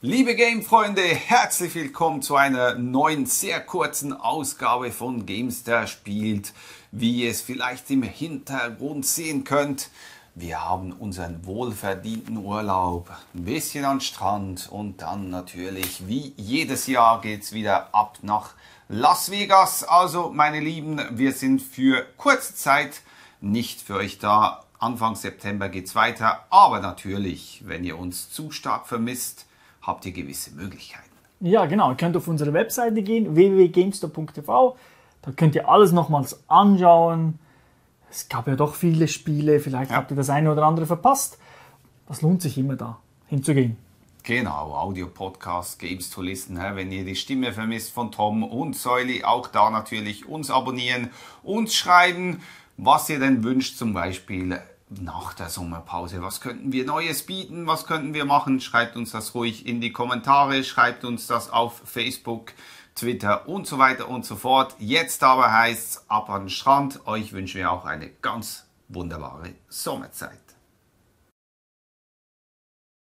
Liebe Game-Freunde, herzlich willkommen zu einer neuen, sehr kurzen Ausgabe von Gamester spielt. Wie ihr es vielleicht im Hintergrund sehen könnt, wir haben unseren wohlverdienten Urlaub, ein bisschen an Strand und dann natürlich, wie jedes Jahr, geht's wieder ab nach Las Vegas. Also, meine Lieben, wir sind für kurze Zeit nicht für euch da. Anfang September geht's weiter, aber natürlich, wenn ihr uns zu stark vermisst, habt ihr gewisse Möglichkeiten. Ja, genau. Ihr könnt auf unsere Webseite gehen, www.gamestop.tv. Da könnt ihr alles nochmals anschauen. Es gab ja doch viele Spiele. Vielleicht ja. habt ihr das eine oder andere verpasst. Das lohnt sich immer da hinzugehen. Genau, Audio-Podcast, Games to Listen. Wenn ihr die Stimme vermisst von Tom und Säuli, auch da natürlich uns abonnieren, uns schreiben, was ihr denn wünscht, zum Beispiel nach der Sommerpause. Was könnten wir Neues bieten? Was könnten wir machen? Schreibt uns das ruhig in die Kommentare, schreibt uns das auf Facebook, Twitter und so weiter und so fort. Jetzt aber heißt es ab an den Strand. Euch wünschen wir auch eine ganz wunderbare Sommerzeit.